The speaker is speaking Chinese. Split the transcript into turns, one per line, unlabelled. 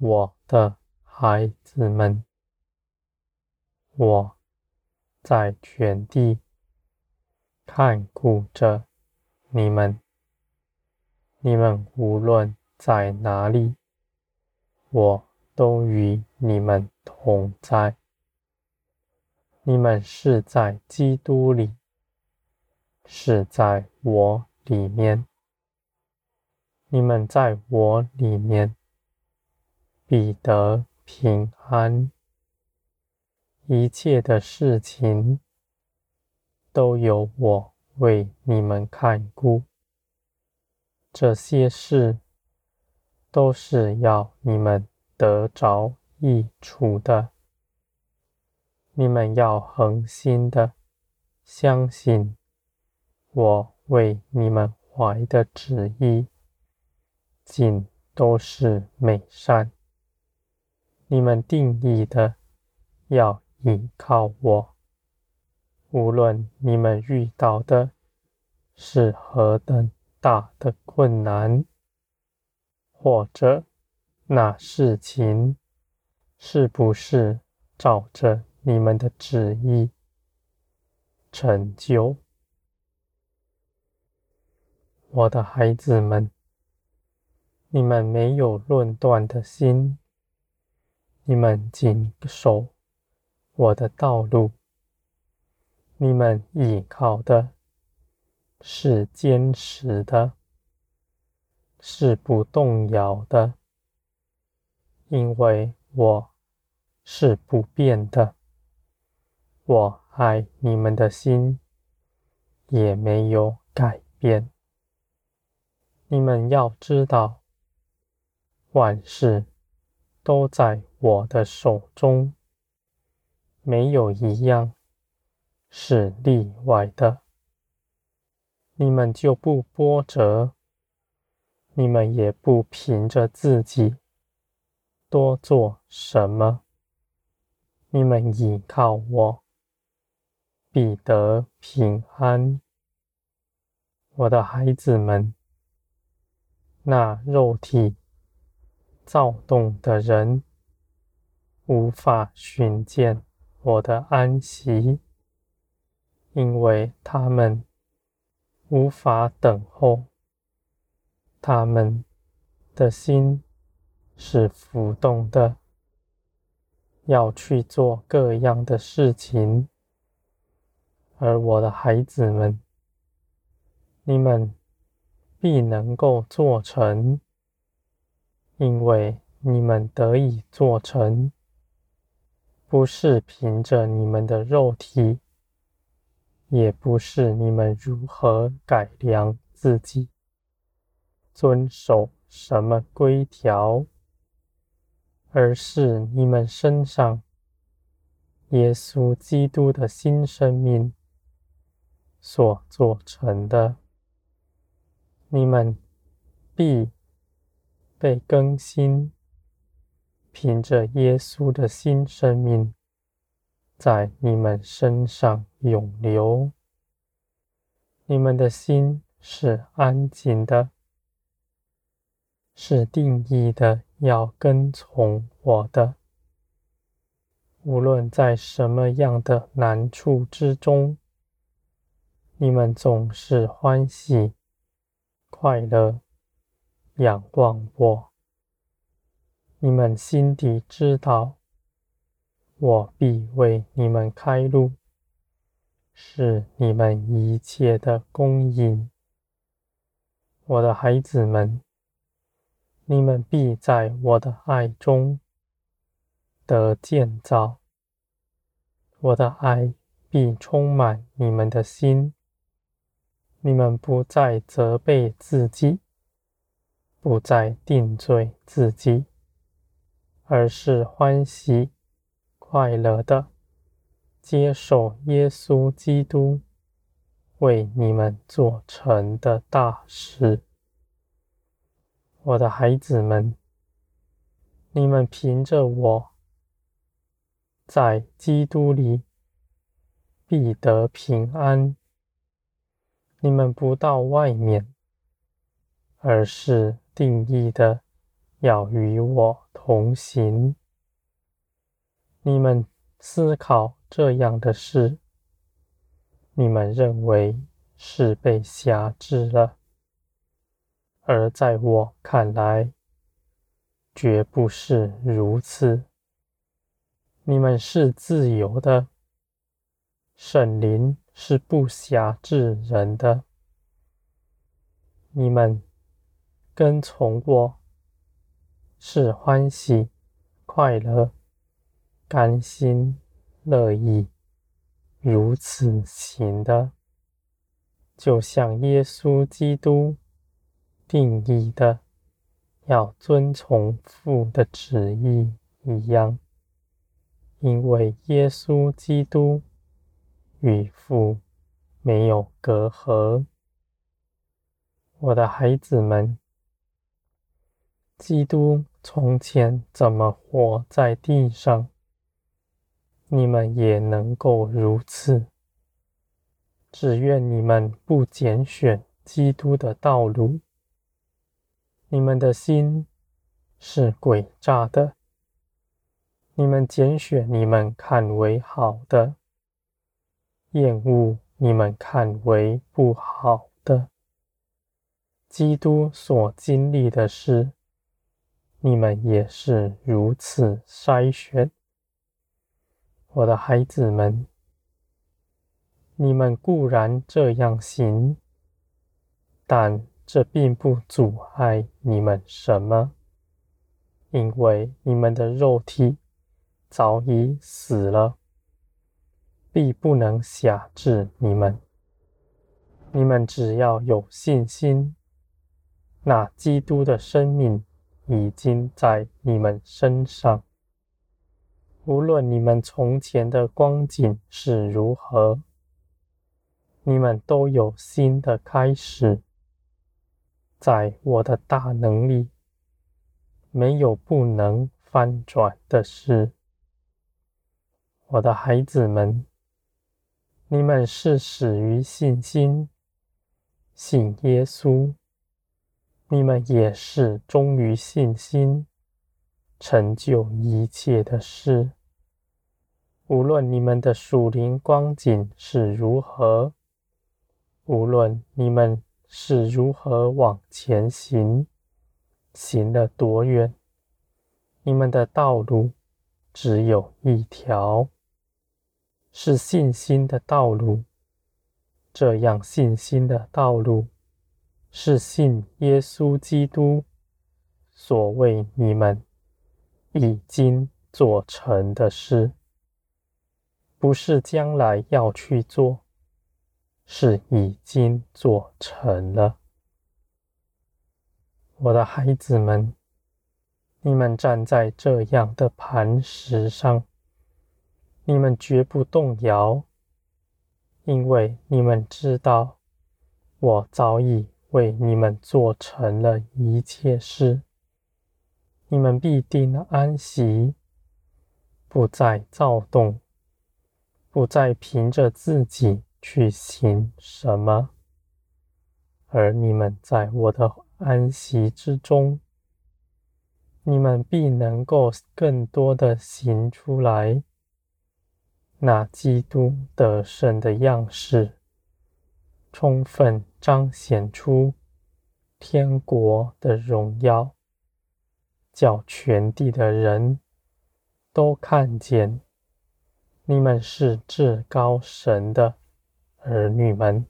我的孩子们，我在全地看顾着你们。你们无论在哪里，我都与你们同在。你们是在基督里，是在我里面。你们在我里面，彼得平安。一切的事情都由我为你们看顾。这些事都是要你们得着益处的。你们要恒心的相信我为你们怀的旨意，尽都是美善。你们定义的要倚靠我，无论你们遇到的是何等大的困难，或者那事情是不是照着你们的旨意成就。我的孩子们，你们没有论断的心，你们谨守我的道路，你们依靠的是坚实的，是不动摇的，因为我是不变的。我爱你们的心也没有改变。你们要知道，万事都在我的手中，没有一样是例外的。你们就不波折，你们也不凭着自己多做什么，你们倚靠我。必得平安，我的孩子们。那肉体躁动的人，无法寻见我的安息，因为他们无法等候。他们的心是浮动的，要去做各样的事情。而我的孩子们，你们必能够做成，因为你们得以做成，不是凭着你们的肉体，也不是你们如何改良自己，遵守什么规条，而是你们身上耶稣基督的新生命。所做成的，你们必被更新，凭着耶稣的新生命，在你们身上涌流。你们的心是安静的，是定义的，要跟从我的。无论在什么样的难处之中。你们总是欢喜、快乐、仰望我。你们心底知道，我必为你们开路，是你们一切的供应。我的孩子们，你们必在我的爱中得建造，我的爱必充满你们的心。你们不再责备自己，不再定罪自己，而是欢喜快乐的接受耶稣基督为你们做成的大事。我的孩子们，你们凭着我在基督里必得平安。你们不到外面，而是定义的要与我同行。你们思考这样的事，你们认为是被挟制了，而在我看来，绝不是如此。你们是自由的，圣灵是不挟制人的。你们跟从我，是欢喜、快乐。甘心乐意如此行的，就像耶稣基督定义的，要遵从父的旨意一样。因为耶稣基督与父没有隔阂。我的孩子们，基督从前怎么活在地上？你们也能够如此。只愿你们不拣选基督的道路。你们的心是诡诈的。你们拣选你们看为好的，厌恶你们看为不好的。基督所经历的事，你们也是如此筛选。我的孩子们，你们固然这样行，但这并不阻碍你们什么，因为你们的肉体早已死了，必不能辖制你们。你们只要有信心，那基督的生命已经在你们身上。无论你们从前的光景是如何，你们都有新的开始。在我的大能力，没有不能翻转的事。我的孩子们，你们是始于信心，信耶稣；你们也是忠于信心，成就一切的事。无论你们的属灵光景是如何，无论你们是如何往前行，行了多远，你们的道路只有一条，是信心的道路。这样信心的道路，是信耶稣基督所为你们已经做成的事。不是将来要去做，是已经做成了。我的孩子们，你们站在这样的磐石上，你们绝不动摇，因为你们知道，我早已为你们做成了一切事。你们必定安息，不再躁动。不再凭着自己去行什么，而你们在我的安息之中，你们必能够更多的行出来，那基督得胜的样式，充分彰显出天国的荣耀，叫全地的人都看见。你们是至高神的儿女们。